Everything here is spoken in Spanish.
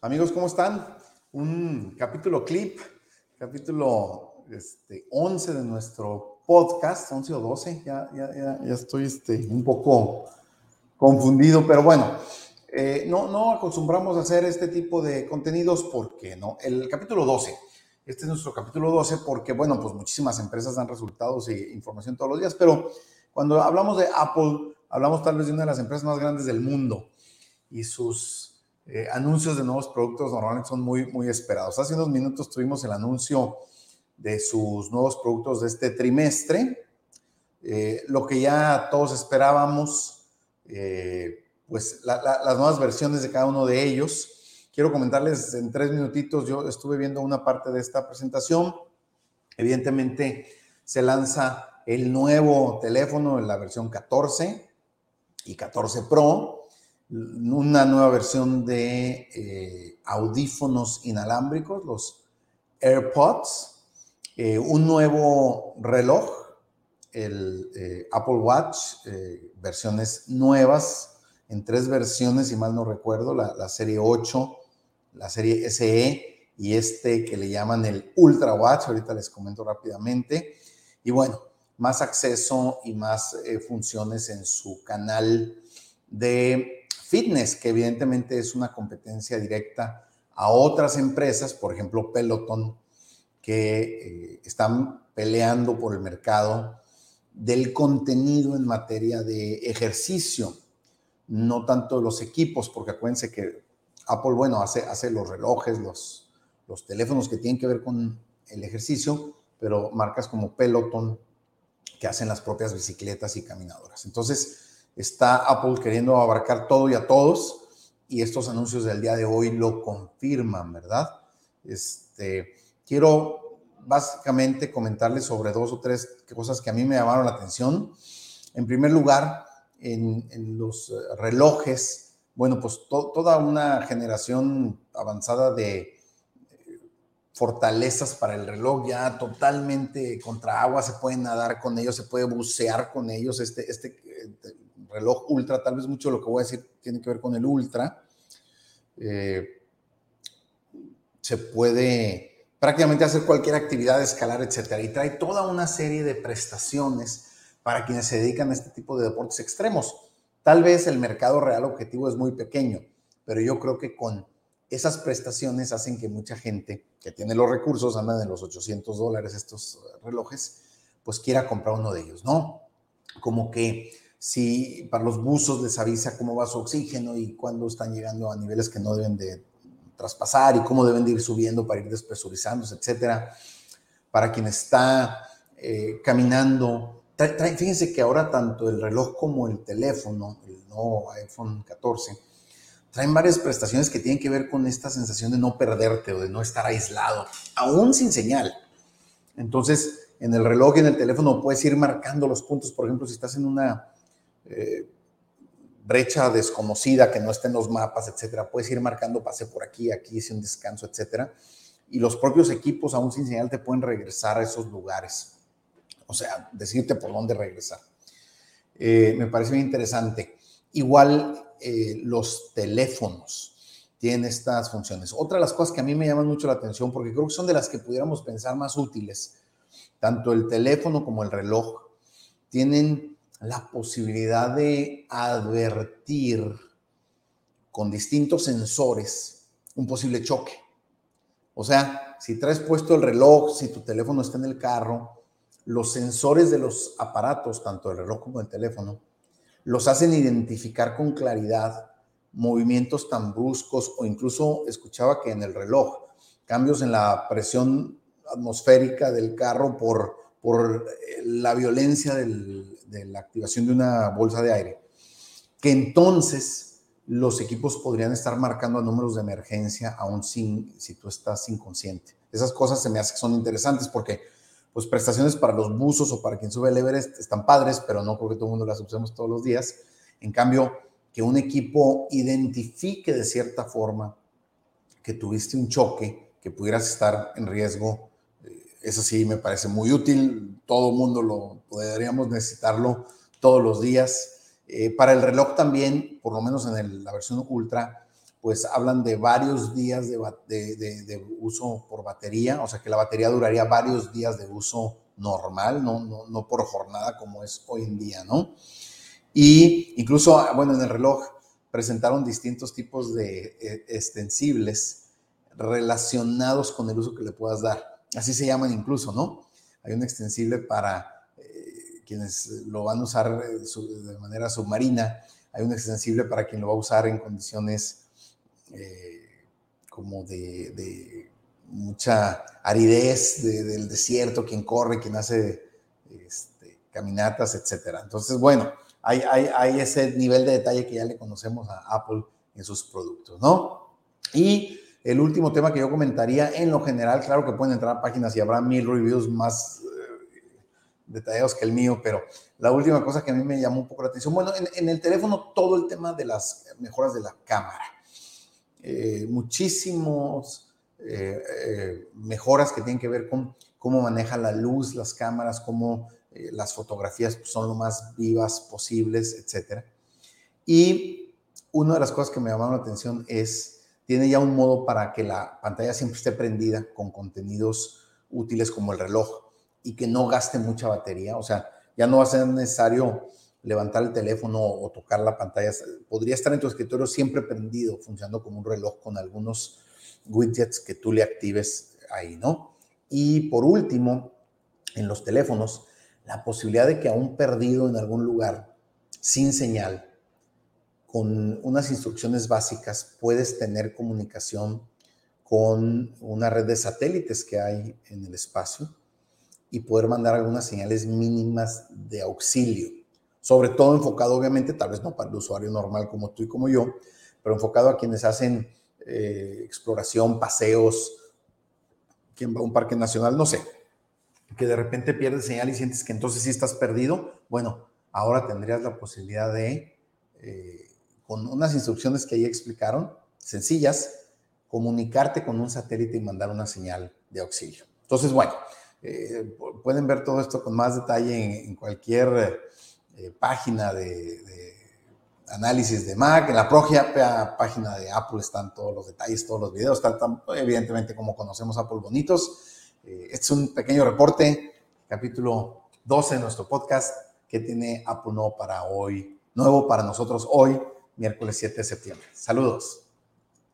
Amigos, ¿cómo están? Un capítulo clip, capítulo este, 11 de nuestro podcast, 11 o 12, ya, ya, ya, ya estoy este, un poco confundido, pero bueno, eh, no, no acostumbramos a hacer este tipo de contenidos porque no. El capítulo 12, este es nuestro capítulo 12 porque, bueno, pues muchísimas empresas dan resultados e información todos los días, pero cuando hablamos de Apple, hablamos tal vez de una de las empresas más grandes del mundo y sus eh, anuncios de nuevos productos normalmente son muy, muy esperados. Hace unos minutos tuvimos el anuncio de sus nuevos productos de este trimestre, eh, lo que ya todos esperábamos, eh, pues las nuevas versiones de cada uno de ellos. Quiero comentarles en tres minutitos, yo estuve viendo una parte de esta presentación. Evidentemente se lanza el nuevo teléfono la versión 14 y 14 Pro una nueva versión de eh, audífonos inalámbricos, los AirPods, eh, un nuevo reloj, el eh, Apple Watch, versiones nuevas, en tres versiones, si mal no recuerdo, la, la, serie 8, la serie SE y este que le llaman el Ultra Watch, ahorita les comento rápidamente. Y bueno, más acceso y más funciones en su canal de fitness, que evidentemente es una competencia directa a otras empresas, por ejemplo Peloton, que eh, están peleando por el mercado del contenido en materia de ejercicio, no tanto los equipos, porque acuérdense que Apple, bueno, hace, hace los relojes, los, los teléfonos que tienen que ver con el ejercicio, pero marcas como Peloton, que hacen las propias bicicletas y caminadoras. Entonces, está Apple queriendo abarcar todo y a todos y estos anuncios del día de hoy lo confirman, ¿verdad? Este, quiero básicamente comentarles sobre dos o tres cosas que a mí me llamaron la atención. En primer lugar, en, los relojes, bueno, pues toda una generación avanzada de eh, fortalezas para el reloj, ya totalmente contra agua, se puede nadar con ellos, se puede bucear con ellos. Este, este eh, reloj ultra, tal vez mucho lo que voy a decir tiene que ver con el ultra. Eh, se puede prácticamente hacer cualquier actividad, escalar, etcétera, y trae toda una serie de prestaciones para quienes se dedican a este tipo de deportes extremos. Tal vez el mercado real objetivo es muy pequeño, pero yo creo que con esas prestaciones hacen que mucha gente que tiene los recursos, andan en los 800 dólares estos relojes, pues quiera comprar uno de ellos, ¿no? Como que si para los buzos les avisa cómo va su oxígeno y cuándo están llegando a niveles que no deben de traspasar y cómo deben de ir subiendo para ir despresurizándose, etcétera. Para quien está eh, caminando, fíjense que ahora tanto el reloj como el teléfono, el nuevo iPhone 14, traen varias prestaciones que tienen que ver con esta sensación de no perderte o de no estar aislado, aún sin señal. Entonces, en el reloj y en el teléfono puedes ir marcando los puntos, por ejemplo, si estás en una eh, brecha desconocida que no esté en los mapas, etcétera. Puedes ir marcando, pase por aquí, aquí hice un descanso, etcétera. Y los propios equipos, aún sin señal, te pueden regresar a esos lugares. O sea, decirte por dónde regresar. Eh, me parece muy interesante. Igual eh, los teléfonos tienen estas funciones. Otra de las cosas que a mí me llaman mucho la atención, porque creo que son de las que pudiéramos pensar más útiles, tanto el teléfono como el reloj, tienen la posibilidad de advertir con distintos sensores un posible choque. O sea, si traes puesto el reloj, si tu teléfono está en el carro, los sensores de los aparatos, tanto el reloj como el teléfono, los hacen identificar con claridad movimientos tan bruscos o incluso escuchaba que en el reloj cambios en la presión atmosférica del carro por, por la violencia de la activación de una bolsa de aire, que entonces los equipos podrían estar marcando a números de emergencia aún sin, si tú estás inconsciente. Esas cosas se me hacen que son interesantes porque pues prestaciones para los buzos o para quien sube el Everest están padres, pero no creo que todo el mundo las usemos todos los días. En cambio, que un equipo identifique de cierta forma que tuviste un choque, que pudieras estar en riesgo, eso sí me parece muy útil todo mundo lo podríamos necesitarlo todos los días. Eh, para el reloj también, por lo menos en la versión ultra, pues hablan de varios días de, uso por batería, o sea que la batería duraría varios días de uso normal, no, no, por jornada como es hoy en día, ¿no? Y incluso, bueno, en el reloj presentaron distintos tipos de eh, extensibles relacionados con el uso que le puedas dar. Así se llaman incluso, ¿no? Hay un extensible para eh, quienes lo van a usar eh, de manera submarina, hay un extensible para quien lo va a usar en condiciones como de, mucha aridez del desierto, quien corre, quien hace este, caminatas, etcétera. Entonces, bueno, hay, ese nivel de detalle que ya le conocemos a Apple en sus productos, ¿no? Y el último tema que yo comentaría, en lo general, claro que pueden entrar páginas y habrá mil reviews más eh, detallados que el mío, pero la última cosa que a mí me llamó un poco la atención, bueno, en, el teléfono todo el tema de las mejoras de la cámara, eh, muchísimos eh, mejoras que tienen que ver con cómo maneja la luz las cámaras, cómo eh, las fotografías pues, son lo más vivas posibles, etc. Y una de las cosas que me llamaron la atención es, tiene ya un modo para que la pantalla siempre esté prendida con contenidos útiles como el reloj y que no gaste mucha batería. O sea, ya no va a ser necesario levantar el teléfono o tocar la pantalla. Podría estar en tu escritorio siempre prendido, funcionando como un reloj con algunos widgets que tú le actives ahí, ¿no? Y por último, en los teléfonos, la posibilidad de que aún perdido en algún lugar, sin señal, con unas instrucciones básicas, puedes tener comunicación con una red de satélites que hay en el espacio y poder mandar algunas señales mínimas de auxilio, sobre todo enfocado obviamente, tal vez no para el usuario normal como tú y como yo, pero enfocado a quienes hacen eh, exploración, paseos, quien va a un parque nacional, no sé, que de repente pierdes señal y sientes que entonces sí estás perdido, bueno, ahora tendrías la posibilidad de, eh, con unas instrucciones que ahí explicaron, sencillas, comunicarte con un satélite y mandar una señal de auxilio. Entonces, bueno, eh, pueden ver todo esto con más detalle en, cualquier eh, página de, análisis de Mac. En la propia página de Apple están todos los detalles, todos los videos. Están, evidentemente, como conocemos Apple bonitos. Eh, este es un pequeño reporte, capítulo 12 de nuestro podcast, que tiene Apple para hoy, nuevo para nosotros hoy, miércoles 7 de septiembre. Saludos.